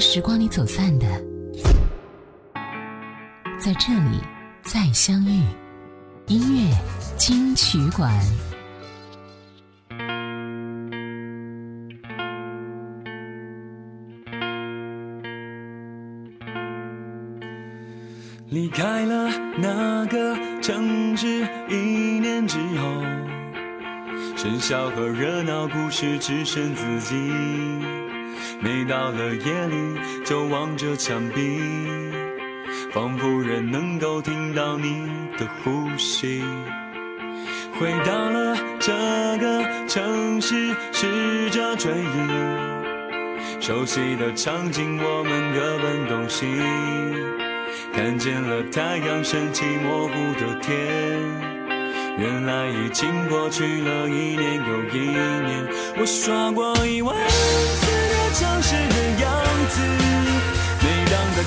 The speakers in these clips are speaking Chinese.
时光里走散的，在这里再相遇。音乐金曲馆。离开了那个城市一年之后，喧嚣和热闹故事只剩自己。每到了夜里，就望着墙壁，仿佛仍能够听到你的呼吸。回到了这个城市，试着追忆熟悉的场景，我们各奔东西，看见了太阳升起模糊的天，原来已经过去了一年又一年。我刷过一万次。城市的样子，每当它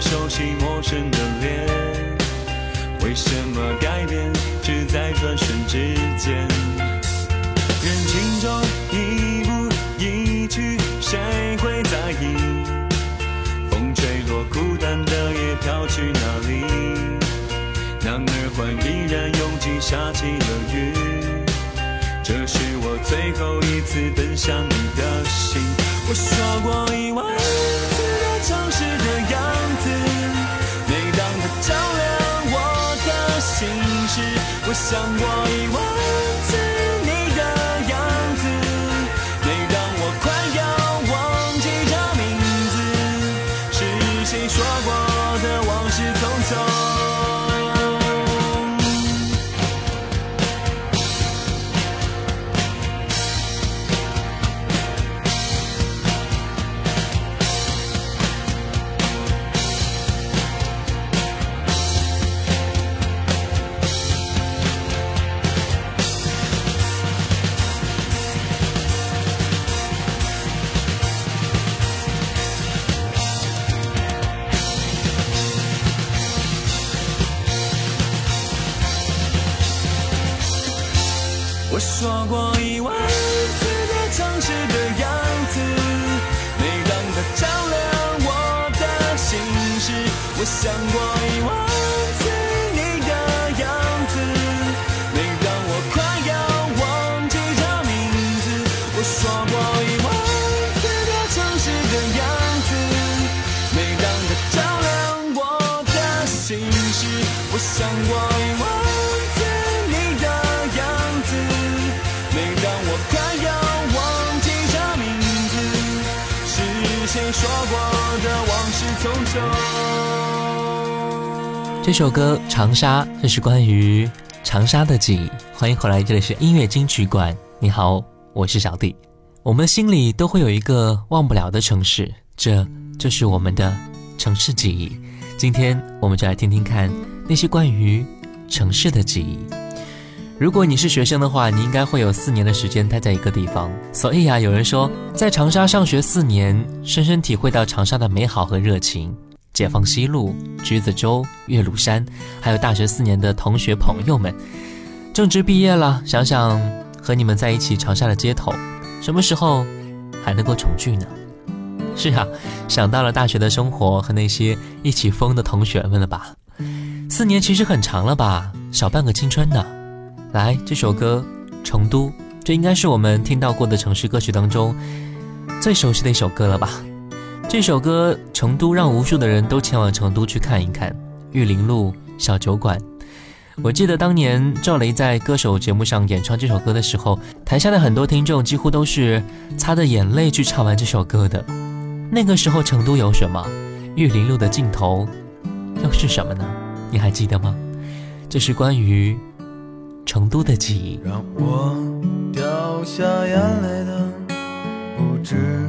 熟悉、陌生的脸，为什么改变只在转瞬之间？人群中一步一去，谁会在意？风吹落孤单的叶飘去哪里？当耳环依然拥挤下起了雨，这是我最后一次奔向你的心。我说过一万次。的样子，我想过遗忘。我想过一万次你的样子，每当我快要忘记这名字。我说过一万次的城市的样子，每当它照亮我的心事。我想过一万次你的样子，每当我快要忘记这名字。是谁说过的往事匆匆？这首歌《长沙》这是关于长沙的记忆。欢迎回来，这里是音乐金曲馆。你好，我是小弟。我们心里都会有一个忘不了的城市，这就是我们的城市记忆。今天我们就来听听看那些关于城市的记忆。如果你是学生的话，你应该会有四年的时间待在一个地方。所以啊，有人说在长沙上学四年，深深体会到长沙的美好和热情。解放西路、橘子洲、岳麓山，还有大学四年的同学朋友们，正值毕业了，想想和你们在一起长沙的街头，什么时候还能够重聚呢？是啊，想到了大学的生活和那些一起疯的同学们了吧？四年其实很长了吧，小半个青春呢。来，这首歌《成都》，这应该是我们听到过的城市歌曲当中最熟悉的一首歌了吧？这首歌《成都》让无数的人都前往成都去看一看玉林路小酒馆。我记得当年赵雷在歌手节目上演唱这首歌的时候，台下的很多听众几乎都是擦着眼泪去唱完这首歌的。那个时候成都有什么？玉林路的尽头又是什么呢？你还记得吗？这是关于。成都的记忆让我掉下眼泪的不止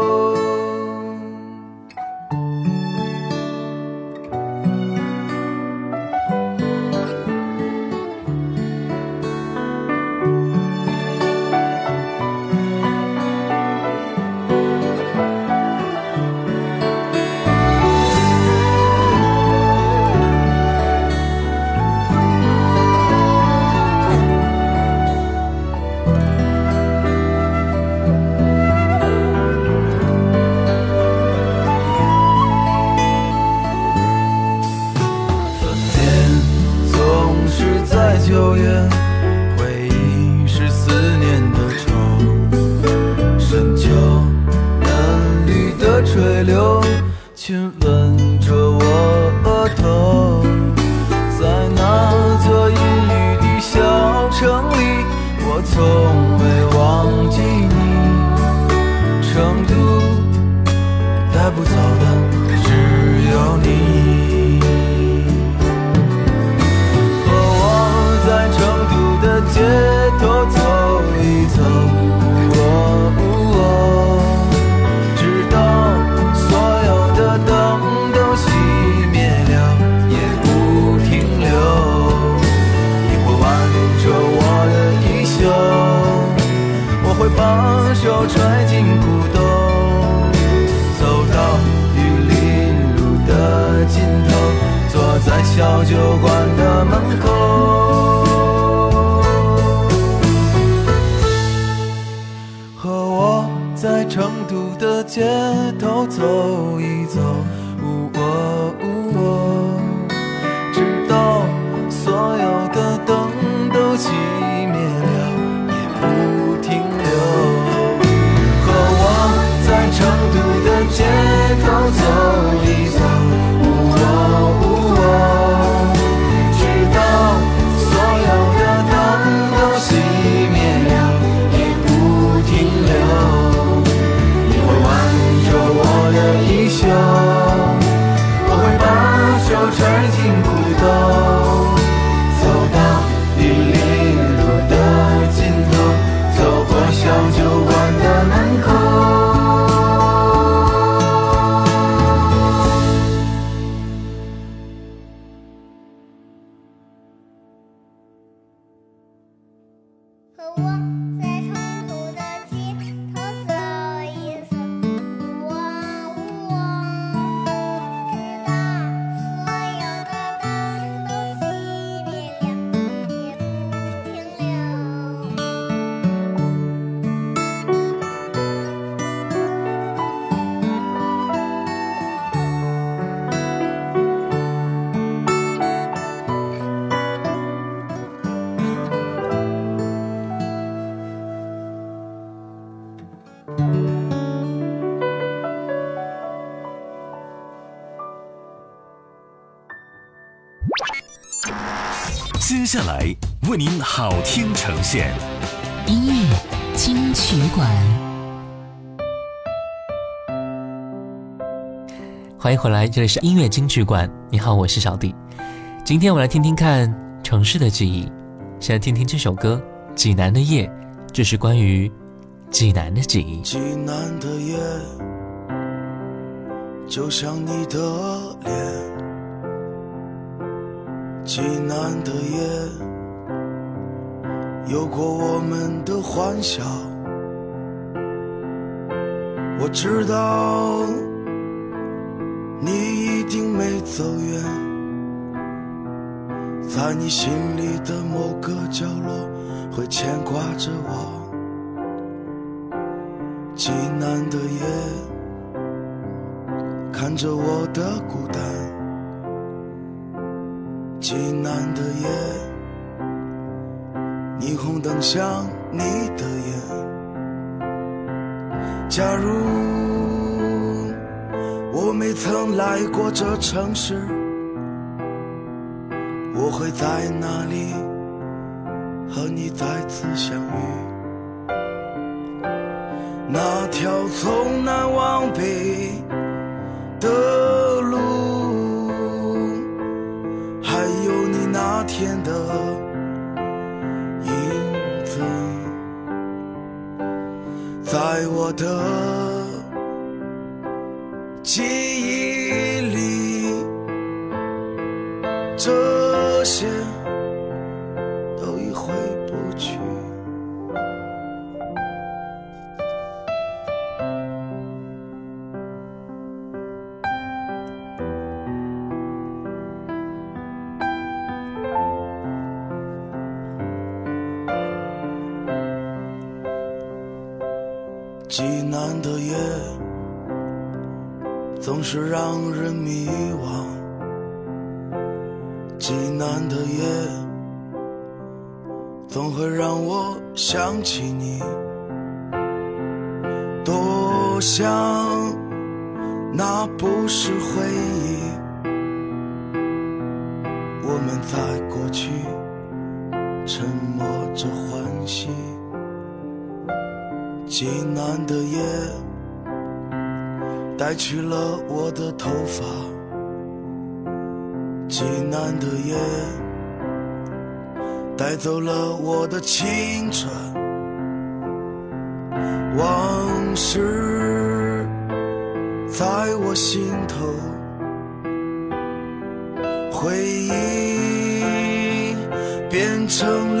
的灯都熄灭了也不停留。和我在成都的街头走。为您好听呈现音乐金曲馆。欢迎回来，这里是音乐金曲馆。你好，我是小弟。今天我来听听看城市的记忆，先来听听这首歌《济南的夜》，这是关于济南的记忆。济南的夜，就像你的脸。济南的夜。有过我们的欢笑。我知道你一定没走远。在你心里的某个角落会牵挂着我。济南的夜看着我的孤单。济南的夜霓虹灯像你的眼。假如我没曾来过这城市，我会在哪里和你再次相遇？那条从南往北的路，还有你那天的在我的记忆里，这些济南的夜，带走了我的青春。往事在我心头，回忆变成了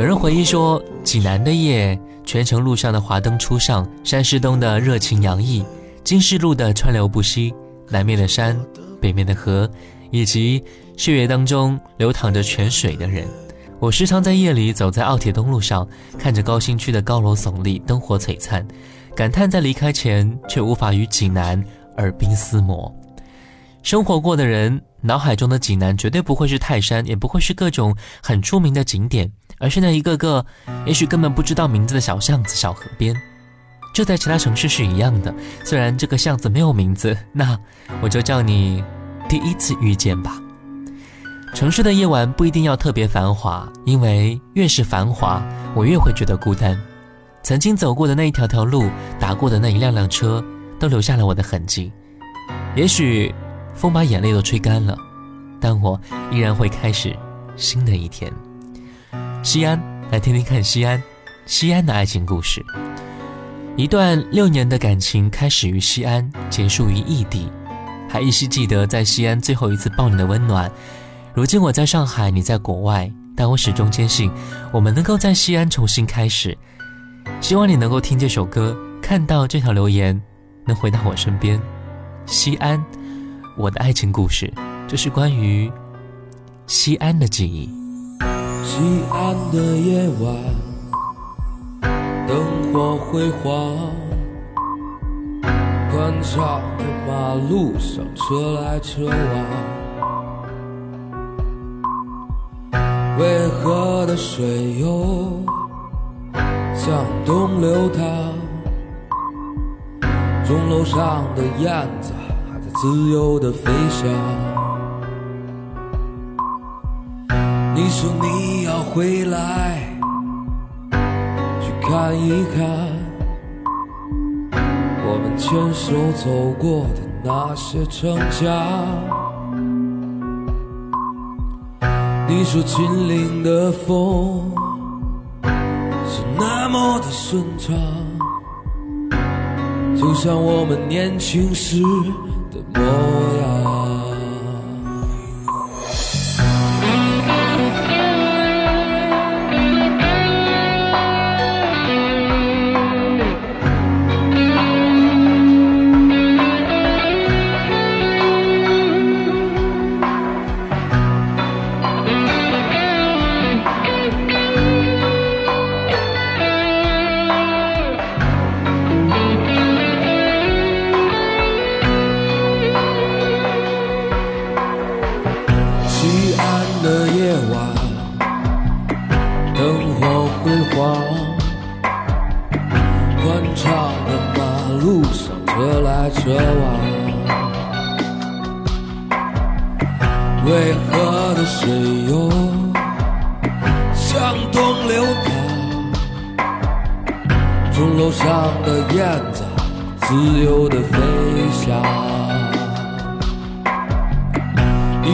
有人回忆说，济南的夜，泉城路上的华灯初上，山势东的热情洋溢，金市路的川流不息，南面的山，北面的河，以及血液当中流淌着泉水的人。我时常在夜里走在奥铁东路上，看着高新区的高楼耸立，灯火璀璨，感叹在离开前却无法与济南耳鬓厮磨。生活过的人脑海中的济南绝对不会是泰山，也不会是各种很出名的景点，而是那一个个也许根本不知道名字的小巷子、小河边。这在其他城市是一样的，虽然这个巷子没有名字，那我就叫你第一次遇见吧。城市的夜晚不一定要特别繁华，因为越是繁华，我越会觉得孤单。曾经走过的那一条条路，打过的那一辆辆车，都留下了我的痕迹。也许风把眼泪都吹干了，但我依然会开始新的一天。西安，来听听看西安，西安的爱情故事。一段六年的感情开始于西安，结束于异地，还依稀记得在西安最后一次抱你的温暖。如今我在上海，你在国外，但我始终坚信，我们能够在西安重新开始。希望你能够听这首歌，看到这条留言，能回到我身边。西安，我的爱情故事，这是关于西安的记忆。西安的夜晚，灯火辉煌，宽敞的马路上车来车往。渭河的水又向东流淌，钟楼上的燕子还在自由的飞翔。你说你要回来，去看一看我们牵手走过的那些城墙。你说秦岭的风是那么的顺畅，就像我们年轻时的模样。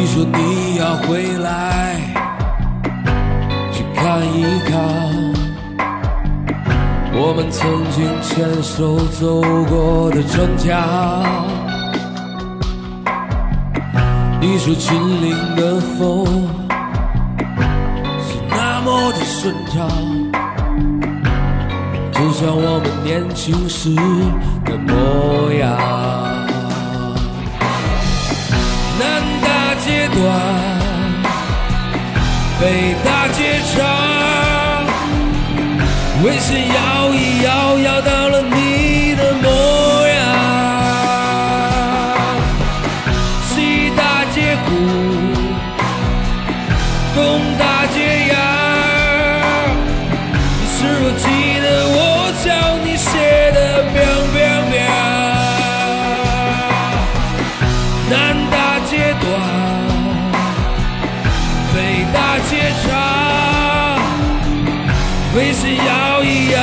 你说你要回来，去看一看我们曾经牵手走过的城墙。你说秦岭的风是那么的顺畅，就像我们年轻时的模样。大街短，北大街长，微信摇一摇，摇北大街上，微信摇一摇，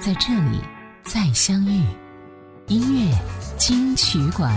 在这里再相遇。音乐金曲馆。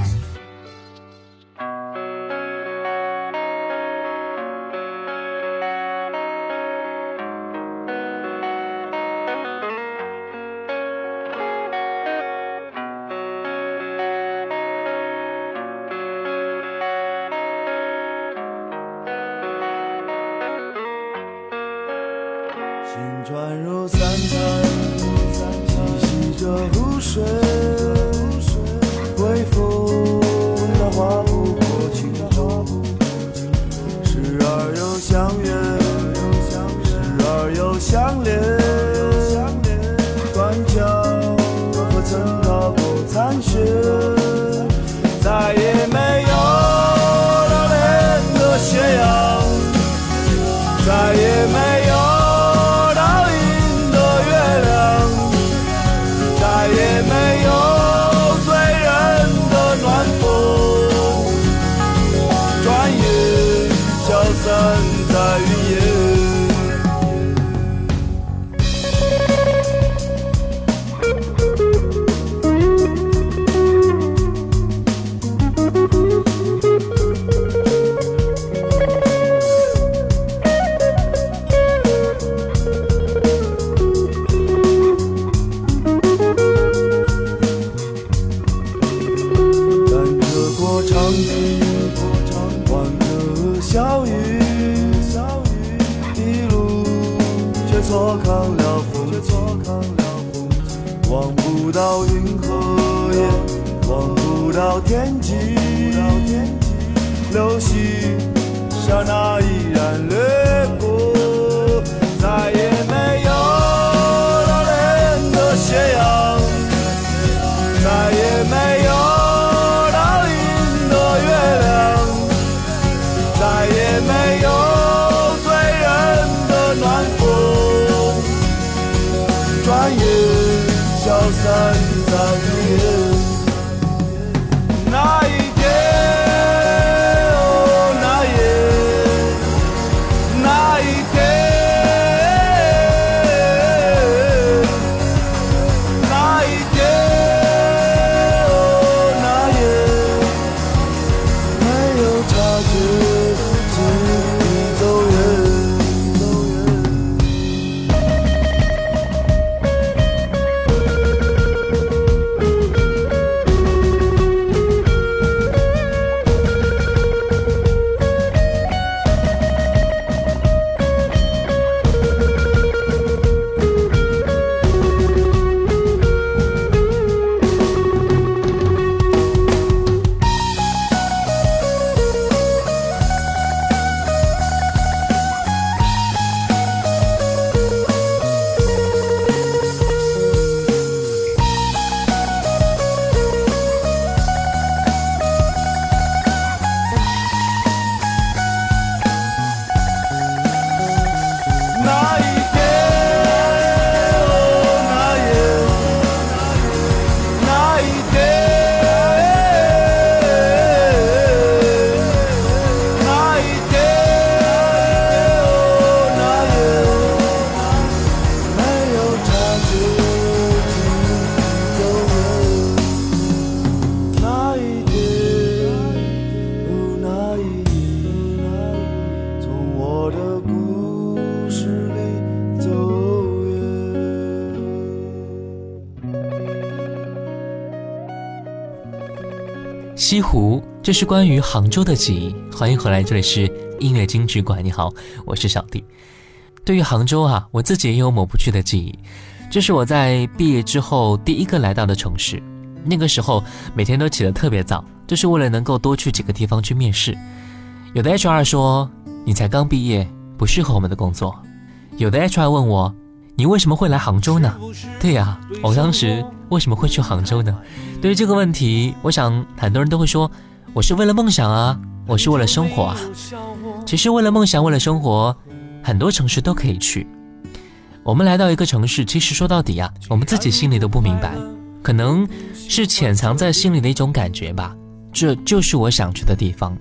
这是关于杭州的记忆。欢迎回来，这里是音乐金曲馆。你好，我是小弟。对于杭州啊，我自己也有抹不去的记忆。这是我在毕业之后第一个来到的城市。那个时候每天都起得特别早，就是为了能够多去几个地方去面试。有的 HR 说你才刚毕业，不适合我们的工作。有的 HR 问我，你为什么会来杭州呢？对呀、我当时为什么会去杭州呢？对于这个问题，我想很多人都会说，我是为了梦想啊，我是为了生活啊。其实为了梦想，为了生活，很多城市都可以去。我们来到一个城市，其实说到底啊，我们自己心里都不明白，可能是潜藏在心里的一种感觉吧。这就是我想去的地方。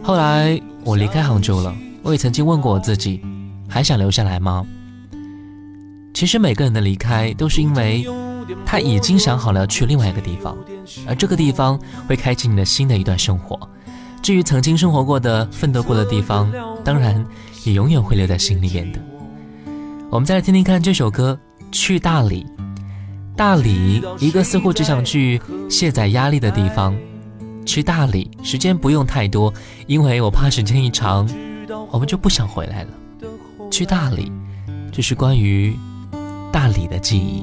后来我离开杭州了，我也曾经问过我自己，还想留下来吗？其实每个人的离开都是因为他已经想好了去另外一个地方，而这个地方会开启你的新的一段生活。至于曾经生活过的、奋斗过的地方，当然也永远会留在心里面的。我们再来听听看这首歌《去大理》。大理，一个似乎只想去卸载压力的地方。去大理，时间不用太多，因为我怕时间一长，我们就不想回来了。去大理，这是关于大理的记忆。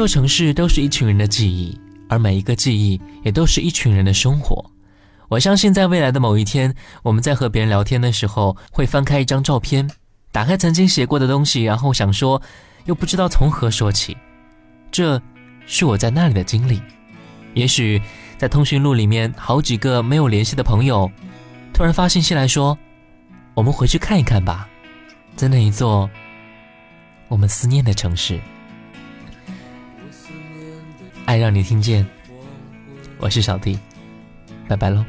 座城市都是一群人的记忆，而每一个记忆也都是一群人的生活。我相信，在未来的某一天，我们在和别人聊天的时候，会翻开一张照片，打开曾经写过的东西，然后想说，又不知道从何说起。这是我在那里的经历。也许在通讯录里面，好几个没有联系的朋友，突然发信息来说：“我们回去看一看吧，在那一座我们思念的城市。”爱让你听见，我是小弟，拜拜喽。